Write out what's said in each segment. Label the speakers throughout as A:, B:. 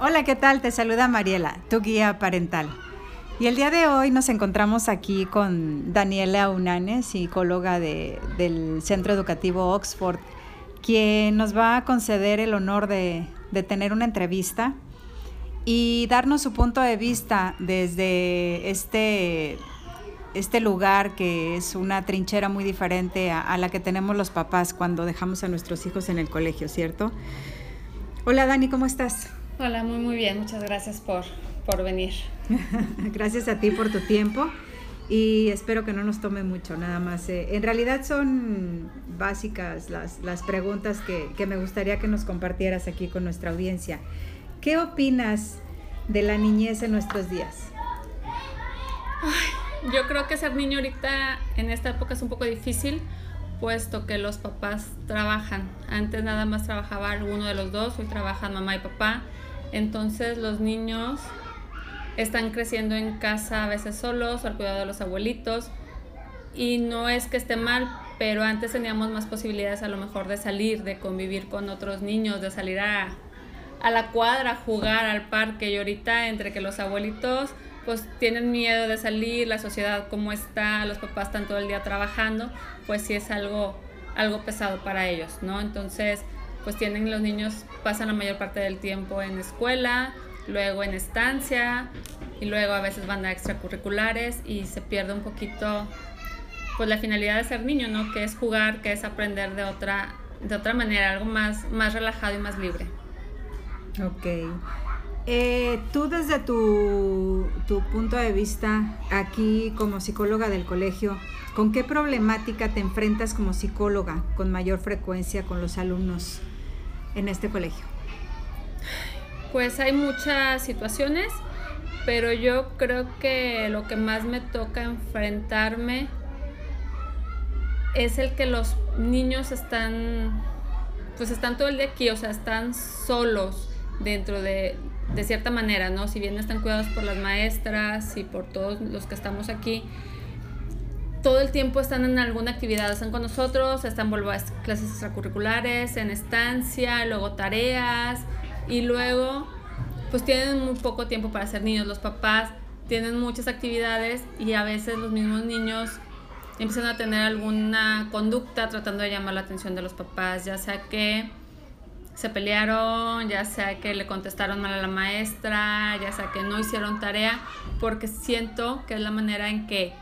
A: Hola, ¿qué tal? Te saluda Mariela, tu guía parental. Y el día de hoy nos encontramos aquí con Daniela Unane, psicóloga del Centro Educativo Oxford, quien nos va a conceder el honor de, de tener una entrevista y darnos su punto de vista desde este este lugar que es una trinchera muy diferente a, la que tenemos los papás cuando dejamos a nuestros hijos en el colegio, ¿cierto? Hola Dani, ¿cómo estás?
B: Hola, muy muy bien, muchas gracias por, por venir.
A: gracias a ti por tu tiempo y espero que no nos tome mucho, nada más. Eh, en realidad son básicas las, las preguntas que, que me gustaría que nos compartieras aquí con nuestra audiencia. ¿Qué opinas de la niñez en nuestros días?
B: Ay yo creo que ser niño ahorita en esta época es un poco difícil, puesto que los papás trabajan. Antes nada más trabajaba alguno de los dos, hoy trabajan mamá y papá. Entonces los niños están creciendo en casa a veces solos, al cuidado de los abuelitos. Y no es que esté mal, pero antes teníamos más posibilidades a lo mejor de salir, de convivir con otros niños, de salir a, a la cuadra, jugar al parque. Y ahorita entre que los abuelitos pues tienen miedo de salir, la sociedad como está, los papás están todo el día trabajando, pues sí es algo, algo pesado para ellos, ¿no? Entonces, pues tienen los niños, pasan la mayor parte del tiempo en escuela, luego en estancia y luego a veces van a extracurriculares y se pierde un poquito pues la finalidad de ser niño, ¿no? Que es jugar, que es aprender de otra, de otra manera, algo más, más relajado y más libre.
A: Ok. Eh, tú desde tu, punto de vista aquí como psicóloga del colegio, ¿con qué problemática te enfrentas como psicóloga con mayor frecuencia con los alumnos en este colegio?
B: Pues hay muchas situaciones, pero yo creo que lo que más me toca enfrentarme es el que los niños están, pues están todo el día aquí, o sea, están solos dentro de, de cierta manera, ¿no? Si bien están cuidados por las maestras y por todos los que estamos aquí, todo el tiempo están en alguna actividad, están con nosotros, están en clases extracurriculares, en estancia, luego tareas y luego pues tienen muy poco tiempo para ser niños. Los papás tienen muchas actividades y a veces los mismos niños empiezan a tener alguna conducta tratando de llamar la atención de los papás, ya sea que se pelearon, ya sea que le contestaron mal a la maestra, ya sea que no hicieron tarea, porque siento que es la manera en que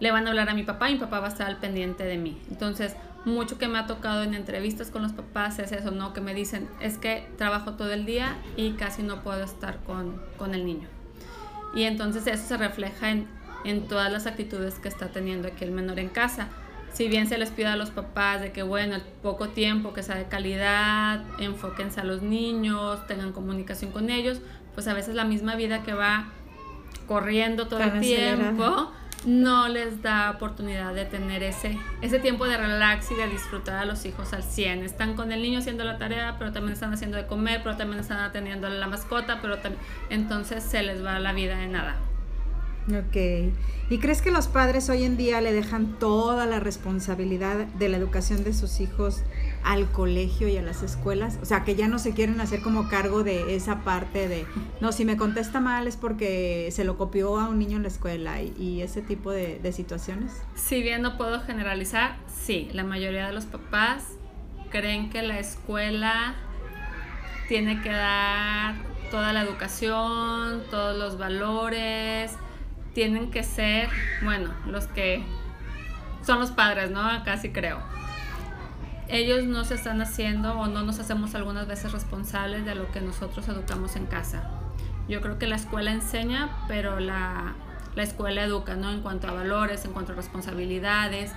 B: le van a hablar a mi papá y mi papá va a estar al pendiente de mí. Entonces, mucho que me ha tocado en entrevistas con los papás es eso, ¿no? Que me dicen, es que trabajo todo el día y casi no puedo estar con, con el niño. Y entonces eso se refleja en, en todas las actitudes que está teniendo aquí el menor en casa si bien se les pide a los papás de que, bueno, el poco tiempo que sea de calidad, enfóquense a los niños, tengan comunicación con ellos, pues a veces la misma vida que va corriendo todo el tiempo no les da oportunidad de tener ese, ese tiempo de relax y de disfrutar a los hijos al 100. Están con el niño haciendo la tarea, pero también están haciendo de comer, pero también están atendiendo a la mascota, pero también, entonces se les va la vida de nada.
A: Ok. ¿Y crees que los padres hoy en día le dejan toda la responsabilidad de la educación de sus hijos al colegio y a las escuelas? O sea, que ya no se quieren hacer como cargo de esa parte de, no, si me contesta mal es porque se lo copió a un niño en la escuela y, ese tipo de, de situaciones.
B: Si bien no puedo generalizar, sí, la mayoría de los papás creen que la escuela tiene que dar toda la educación, todos los valores, tienen que ser, bueno, los que son los padres, ¿no? Casi creo. Ellos no se están haciendo o no nos hacemos algunas veces responsables de lo que nosotros educamos en casa. Yo creo que la escuela enseña, pero la, la escuela educa, ¿no? En cuanto a valores, en cuanto a responsabilidades,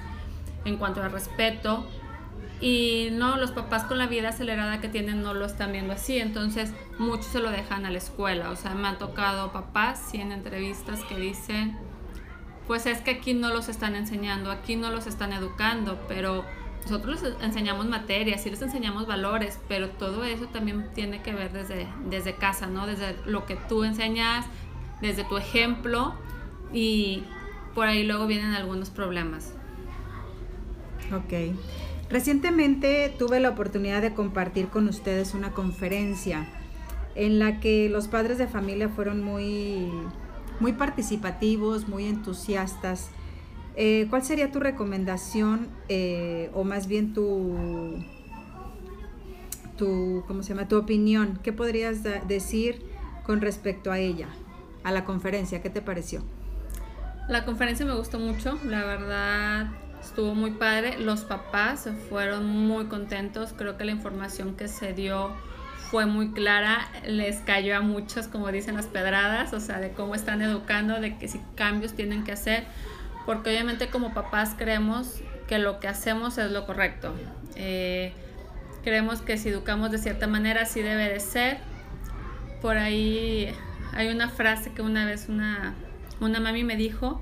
B: en cuanto a respeto y no, los papás con la vida acelerada que tienen no lo están viendo así, entonces muchos se lo dejan a la escuela, o sea, me han tocado papás, sí, en entrevistas que dicen, pues es que aquí no los están enseñando, aquí no los están educando, pero nosotros les enseñamos materias, sí les enseñamos valores, pero todo eso también tiene que ver desde, desde casa, ¿no? Desde lo que tú enseñas, desde tu ejemplo y por ahí luego vienen algunos problemas.
A: Ok. Recientemente tuve la oportunidad de compartir con ustedes una conferencia en la que los padres de familia fueron muy, muy participativos, muy entusiastas. Eh, ¿Cuál sería tu recomendación eh, o más bien tu, tu, ¿cómo se llama? Tu opinión. ¿Qué podrías decir con respecto a ella, a la conferencia? ¿Qué te pareció?
B: La conferencia me gustó mucho, la verdad estuvo muy padre. Los papás fueron muy contentos, creo que la información que se dio fue muy clara, les cayó a muchos, como dicen las pedradas, o sea, de cómo están educando, de que si cambios tienen que hacer, porque obviamente como papás creemos que lo que hacemos es lo correcto. Eh, creemos que si educamos de cierta manera, así debe de ser. Por ahí hay una frase que una vez una, una mami me dijo,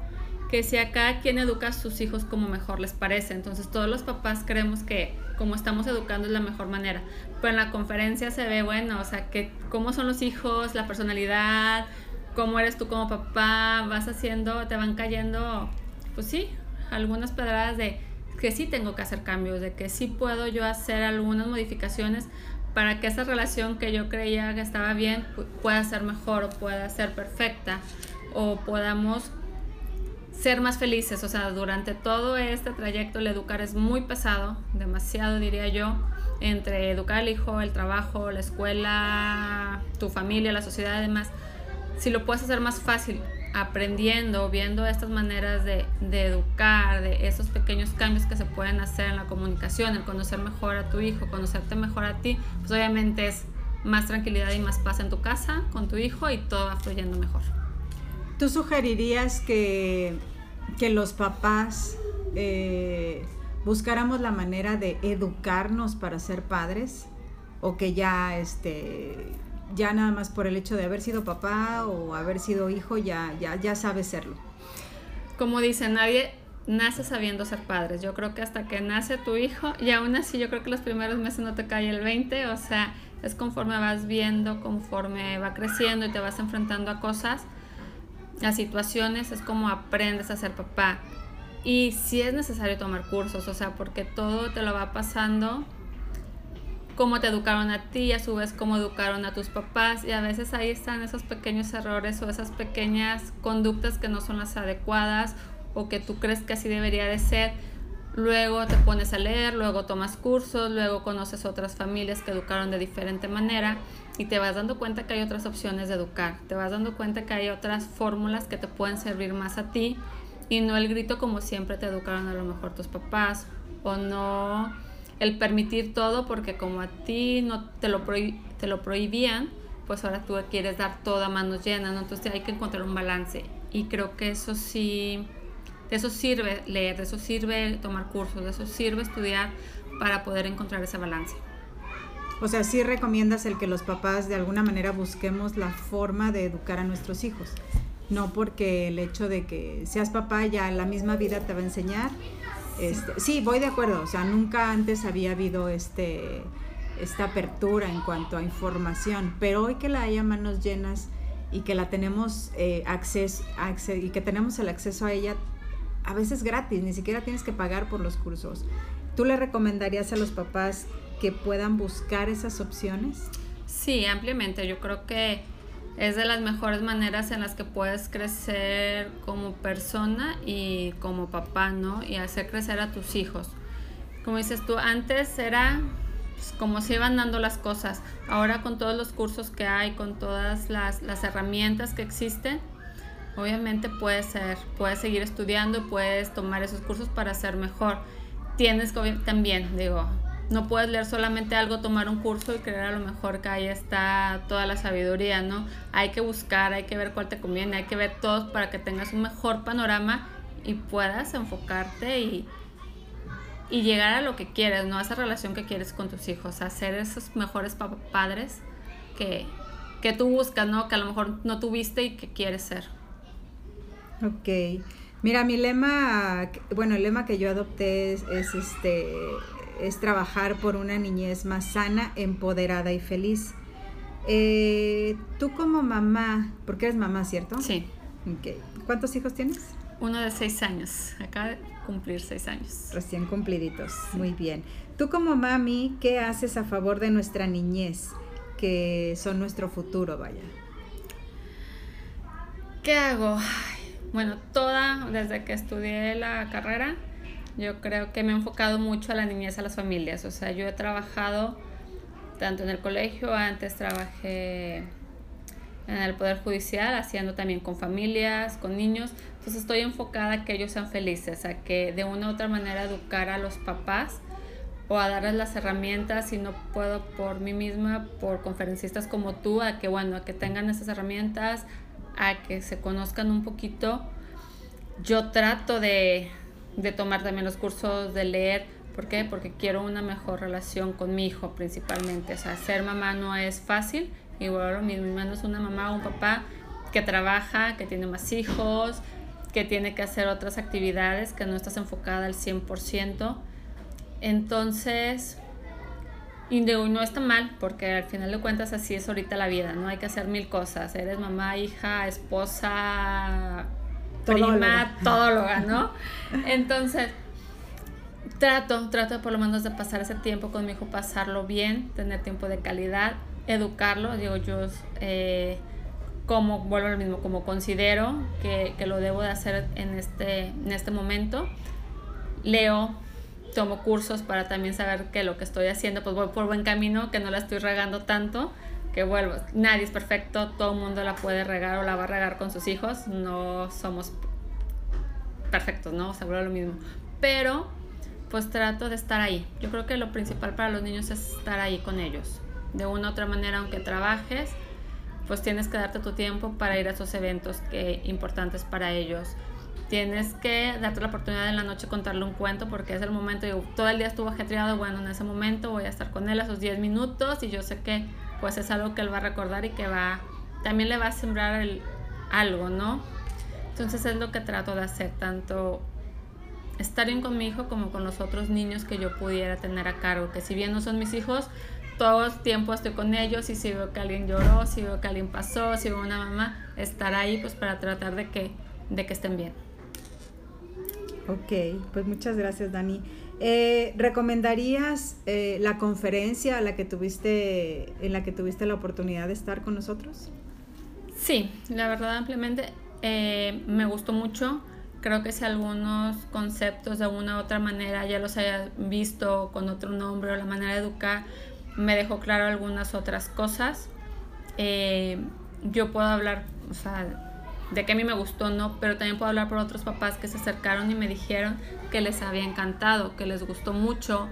B: que si acá quien educa a sus hijos como mejor les parece. Entonces todos los papás creemos que como estamos educando es la mejor manera. Pero en la conferencia se ve, bueno, o sea, que cómo son los hijos, la personalidad, cómo eres tú como papá, vas haciendo, te van cayendo, pues sí, algunas pedradas de que sí tengo que hacer cambios, de que sí puedo yo hacer algunas modificaciones para que esa relación que yo creía que estaba bien pueda ser mejor o pueda ser perfecta o podamos ser más felices. O sea, durante todo este trayecto el educar es muy pesado, demasiado diría yo, entre educar al hijo, el trabajo, la escuela, tu familia, la sociedad además. Si lo puedes hacer más fácil aprendiendo, viendo estas maneras de, de, educar, de esos pequeños cambios que se pueden hacer en la comunicación, el conocer mejor a tu hijo, conocerte mejor a ti, pues obviamente es más tranquilidad y más paz en tu casa, con tu hijo y todo va fluyendo mejor.
A: ¿Tú sugerirías que, que los papás eh, buscáramos la manera de educarnos para ser padres? ¿O que ya, este, ya nada más por el hecho de haber sido papá o haber sido hijo, ya, ya, ya sabe serlo?
B: Como dice, nadie nace sabiendo ser padres. Yo creo que hasta que nace tu hijo, y aún así yo creo que los primeros meses no te cae el 20, o sea, es conforme vas viendo, conforme va creciendo y te vas enfrentando a cosas las situaciones, es como aprendes a ser papá. Y si es necesario tomar cursos, o sea, porque todo te lo va pasando cómo te educaron a ti, a su vez cómo educaron a tus papás y a veces ahí están esos pequeños errores o esas pequeñas conductas que no son las adecuadas o que tú crees que así debería de ser. Luego te pones a leer, luego tomas cursos, luego conoces otras familias que educaron de diferente manera y te vas dando cuenta que hay otras opciones de educar, te vas dando cuenta que hay otras fórmulas que te pueden servir más a ti y no el grito como siempre te educaron a lo mejor tus papás o no el permitir todo porque como a ti no te lo, te lo prohibían, pues ahora tú quieres dar toda manos llenas, ¿no? entonces hay que encontrar un balance y creo que eso sí, de eso sirve leer, de eso sirve tomar cursos, de eso sirve estudiar para poder encontrar ese balance.
A: O sea, sí recomiendas el que los papás de alguna manera busquemos la forma de educar a nuestros hijos. No porque el hecho de que seas papá ya la misma vida te va a enseñar. Este, sí, voy de acuerdo. O sea, nunca antes había habido este esta apertura en cuanto a información, pero hoy que la hay a manos llenas y que la tenemos eh, y que tenemos el acceso a ella a veces gratis, ni siquiera tienes que pagar por los cursos. ¿Tú le recomendarías a los papás que puedan buscar esas opciones?
B: Sí, ampliamente. Yo creo que es de las mejores maneras en las que puedes crecer como persona y como papá, ¿no? Y hacer crecer a tus hijos. Como dices tú, antes era pues, como se iban dando las cosas. Ahora con todos los cursos que hay, con todas las, las herramientas que existen, obviamente puedes ser, puedes seguir estudiando, puedes tomar esos cursos para ser mejor. Tienes que también, digo, no puedes leer solamente algo, tomar un curso y creer a lo mejor que ahí está toda la sabiduría, ¿no? Hay que buscar, hay que ver cuál te conviene, hay que ver todos para que tengas un mejor panorama y puedas enfocarte y, y llegar a lo que quieres, ¿no? A esa relación que quieres con tus hijos, a ser esos mejores padres que, que tú buscas, ¿no? Que a lo mejor no tuviste y que quieres ser.
A: Ok. Mira, mi lema, bueno, el lema que yo adopté es este es trabajar por una niñez más sana, empoderada y feliz. Eh, tú como mamá, porque eres mamá, ¿cierto?
B: Sí.
A: ¿Cuántos hijos tienes?
B: Uno de seis años, acaba de cumplir seis años.
A: Recién cumpliditos, muy bien. Tú como mami, ¿qué haces a favor de nuestra niñez, que son nuestro futuro, vaya?
B: ¿Qué hago? Bueno, toda, desde que estudié la carrera, yo creo que me he enfocado mucho a la niñez, a las familias. O sea, yo he trabajado tanto en el colegio, antes trabajé en el Poder Judicial, haciendo también con familias, con niños. Entonces estoy enfocada a que ellos sean felices, a que de una u otra manera educar a los papás o a darles las herramientas, si no puedo por mí misma, por conferencistas como tú, a que bueno, a que tengan esas herramientas, a que se conozcan un poquito. Yo trato de, de tomar también los cursos de leer. ¿Por qué? Porque quiero una mejor relación con mi hijo principalmente. O sea, ser mamá no es fácil. Igual lo mismo, mi es una mamá o un papá que trabaja, que tiene más hijos, que tiene que hacer otras actividades, que no estás enfocada al 100%. Entonces, y no está mal, porque al final de cuentas así es ahorita la vida, ¿no? Hay que hacer mil cosas. Eres mamá, hija, esposa, prima, todóloga, ¿no? Entonces, trato, trato por lo menos de pasar ese tiempo con mi hijo, pasarlo bien, tener tiempo de calidad, educarlo. Digo, yo eh, como, vuelvo a lo mismo, como considero que, que, lo debo de hacer en este, en este momento. Leo, tomo cursos para también saber que lo que estoy haciendo, pues voy por buen camino, que no la estoy regando tanto, que vuelvo, nadie es perfecto, todo el mundo la puede regar o la va a regar con sus hijos, no somos perfectos, ¿no? Seguro lo mismo. Pero, pues trato de estar ahí. Yo creo que lo principal para los niños es estar ahí con ellos. De una u otra manera, aunque trabajes, pues tienes que darte tu tiempo para ir a esos eventos que importantes para ellos tienes que darte la oportunidad en la noche contarle un cuento porque es el momento, digo, todo el día estuvo ajetreado, bueno, en ese momento voy a estar con él a esos 10 minutos y yo sé que pues es algo que él va a recordar y que va, también le va a sembrar el, algo, ¿no? Entonces es lo que trato de hacer, tanto estar bien con mi hijo como con los otros niños que yo pudiera tener a cargo, que si bien no son mis hijos, todo el tiempo estoy con ellos y si veo que alguien lloró, si veo que alguien pasó, si veo una mamá, estar ahí pues para tratar de que, de que estén bien.
A: Ok, pues muchas gracias Dani. Eh, ¿Recomendarías eh, la conferencia a la que tuviste, en la que tuviste la oportunidad de estar con nosotros?
B: Sí, la verdad ampliamente eh, me gustó mucho. Creo que si algunos conceptos de alguna u otra manera ya los haya visto con otro nombre o la manera de educar, me dejó claro algunas otras cosas. yo puedo hablar, o sea, de que a mí me gustó, no, pero también puedo hablar por otros papás que se acercaron y me dijeron que les había encantado, que les gustó mucho,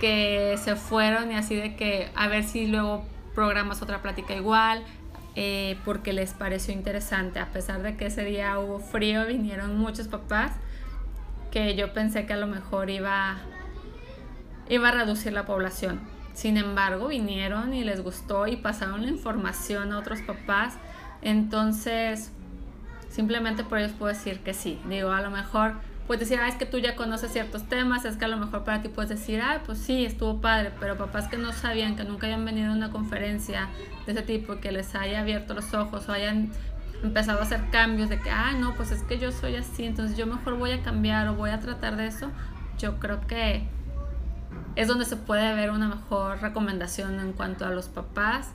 B: que se fueron y así de que a ver si luego programas otra plática igual, eh, porque les pareció interesante, a pesar de que ese día hubo frío, vinieron muchos papás que yo pensé que a lo mejor iba, iba a reducir la población. Sin embargo, vinieron y les gustó y pasaron la información a otros papás. Entonces, Simplemente por ellos puedo decir que sí. Digo, a lo mejor puedes decir, ah, es que tú ya conoces ciertos temas, es que a lo mejor para ti puedes decir, ah, pues sí, estuvo padre, pero papás que no sabían, que nunca hayan venido a una conferencia de ese tipo, que les haya abierto los ojos o hayan empezado a hacer cambios de que, ah, no, pues es que yo soy así, entonces yo mejor voy a cambiar o voy a tratar de eso, yo creo que es donde se puede ver una mejor recomendación en cuanto a los papás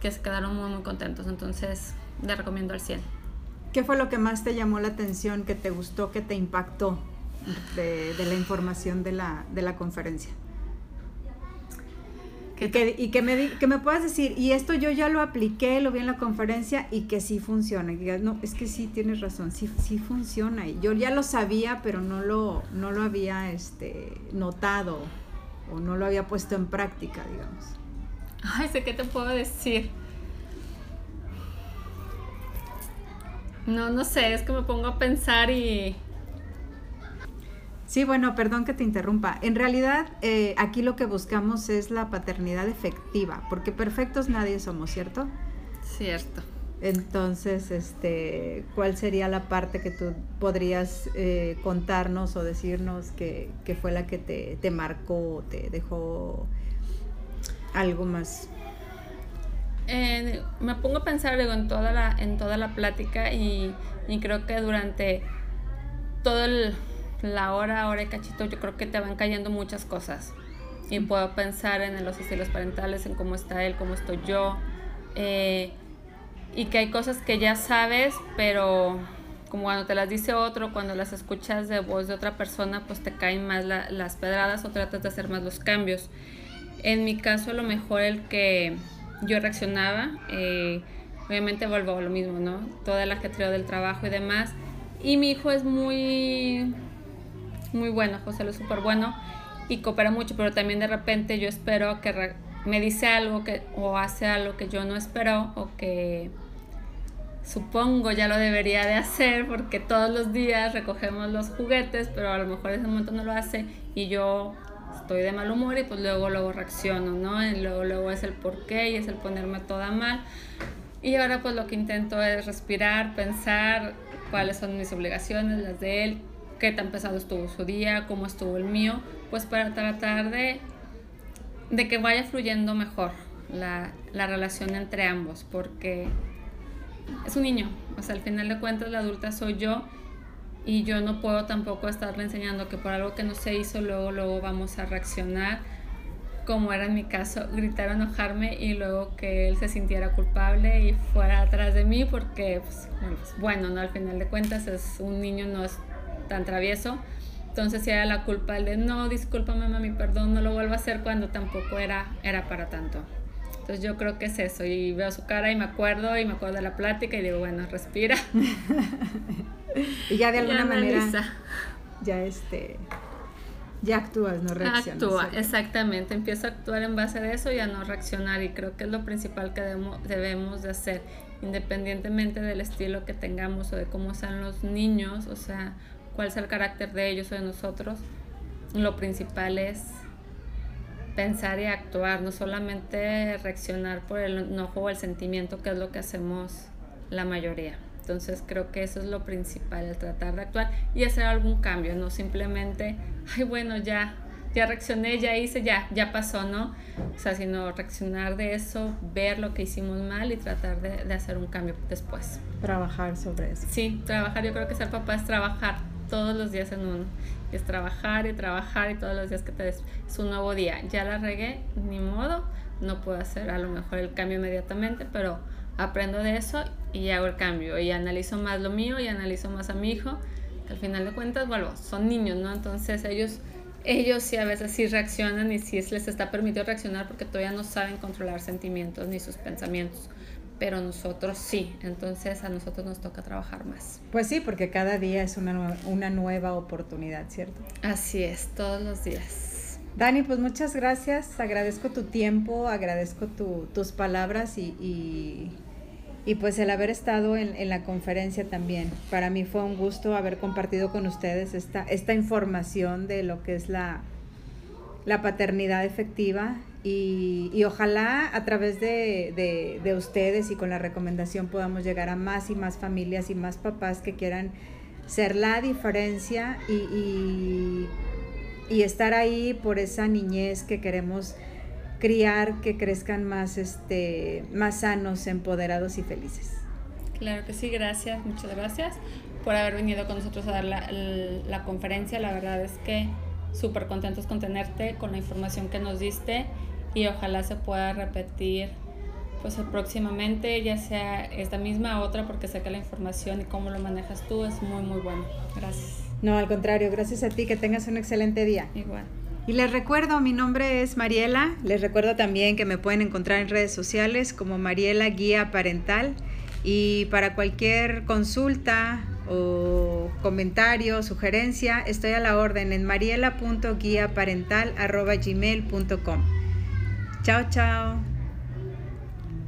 B: que se quedaron muy, muy contentos. Entonces, le recomiendo al 100.
A: ¿Qué fue lo que más te llamó la atención, que te gustó, que te impactó de, la información de la, de la conferencia? Y, que, y que, me, que me puedas decir, y esto yo ya lo apliqué, lo vi en la conferencia y que sí funciona. Y digas, no, es que sí tienes razón, sí, sí funciona. Y yo ya lo sabía, pero no lo, no lo había este, notado o no lo había puesto en práctica, digamos.
B: Ay, sé qué te puedo decir. No, no sé, es que me pongo a pensar y...
A: Sí, bueno, perdón que te interrumpa. En realidad, eh, aquí lo que buscamos es la paternidad efectiva, porque perfectos nadie somos, ¿cierto?
B: Cierto.
A: Entonces, este, ¿cuál sería la parte que tú podrías eh, contarnos o decirnos que, fue la que te, te marcó o te dejó algo más
B: me pongo a pensar en, toda la, en toda la plática y, creo que durante todo la hora, hora y cachito, yo creo que te van cayendo muchas cosas. Y puedo pensar en los estilos parentales, en cómo está él, cómo estoy yo. Eh, y que hay cosas que ya sabes, pero como cuando te las dice otro, cuando las escuchas de voz de otra persona, pues te caen más las pedradas o tratas de hacer más los cambios. En mi caso, a lo mejor el que yo reaccionaba, eh, obviamente vuelvo a lo mismo, ¿no? Todo el ajetreo del trabajo y demás. Y mi hijo es muy, muy bueno, José lo es súper bueno y coopera mucho, pero también de repente yo espero que me dice algo que, o hace algo que yo no espero o que supongo ya lo debería de hacer porque todos los días recogemos los juguetes, pero a lo mejor ese momento no lo hace y yo estoy de mal humor y pues luego luego reacciono, ¿no? Y luego luego es el por qué y es el ponerme toda mal. Y ahora pues lo que intento es respirar, pensar cuáles son mis obligaciones, las de él, qué tan pesado estuvo su día, cómo estuvo el mío, pues para tratar de, de que vaya fluyendo mejor la, la relación entre ambos, porque es un niño, o sea, al final de cuentas la adulta soy yo y yo no puedo tampoco estarle enseñando que por algo que no se hizo luego luego vamos a reaccionar como era en mi caso gritar o enojarme y luego que él se sintiera culpable y fuera atrás de mí porque pues, pues, bueno, no al final de cuentas es un niño no es tan travieso. Entonces si era la culpa el de no discúlpame mami perdón no lo vuelvo a hacer cuando tampoco era era para tanto entonces yo creo que es eso. Y veo su cara y me acuerdo y me acuerdo de la plática y digo, bueno, respira.
A: y ya de alguna manera ya este ya actúas, no reaccionas.
B: Actúa, exactamente. Empiezo a actuar en base a eso y a no reaccionar. Y creo que es lo principal que debemos, debemos de hacer, independientemente del estilo que tengamos o de cómo sean los niños, o sea, cuál sea el carácter de ellos o de nosotros. Lo principal es pensar y actuar, no solamente reaccionar por el enojo o el sentimiento, que es lo que hacemos la mayoría. Entonces creo que eso es lo principal, el tratar de actuar y hacer algún cambio, no simplemente, ay bueno, ya, ya reaccioné, ya hice, ya, ya pasó, ¿no? O sea, sino reaccionar de eso, ver lo que hicimos mal y tratar de, de hacer un cambio después.
A: Trabajar sobre eso.
B: Sí, trabajar, yo creo que ser papá es trabajar todos los días en uno es trabajar y trabajar y todos los días que te des es un nuevo día. Ya la regué, ni modo, no puedo hacer a lo mejor el cambio inmediatamente, pero aprendo de eso y hago el cambio y analizo más lo mío y analizo más a mi hijo, que al final de cuentas, bueno, son niños, ¿no? Entonces ellos ellos sí a veces sí reaccionan y sí les está permitido reaccionar porque todavía no saben controlar sentimientos ni sus pensamientos pero nosotros sí, entonces a nosotros nos toca trabajar más.
A: Pues sí, porque cada día es una, una nueva oportunidad, ¿cierto?
B: Así es, todos los días.
A: Dani, pues muchas gracias, agradezco tu tiempo, agradezco tus palabras y, y, pues el haber estado en, en, la conferencia también. Para mí fue un gusto haber compartido con ustedes esta, esta información de lo que es la, la paternidad efectiva y, ojalá a través de, ustedes y con la recomendación podamos llegar a más y más familias y más papás que quieran ser la diferencia y, y, estar ahí por esa niñez que queremos criar, que crezcan más, este, más sanos, empoderados y felices.
B: Claro que sí, gracias, muchas gracias por haber venido con nosotros a dar la, la conferencia. La verdad es que súper contentos con tenerte, con la información que nos diste y ojalá se pueda repetir pues próximamente, ya sea esta misma otra, porque sé que la información y cómo lo manejas tú es muy, muy bueno. Gracias.
A: No, al contrario, gracias a ti, que tengas un excelente día.
B: Igual.
A: Y les recuerdo, mi nombre es Mariela. Les recuerdo también que me pueden encontrar en redes sociales como Mariela Guía Parental. Y para cualquier consulta o comentario, sugerencia, estoy a la orden en mariela.guiaparental.gmail.com. Chao, chao.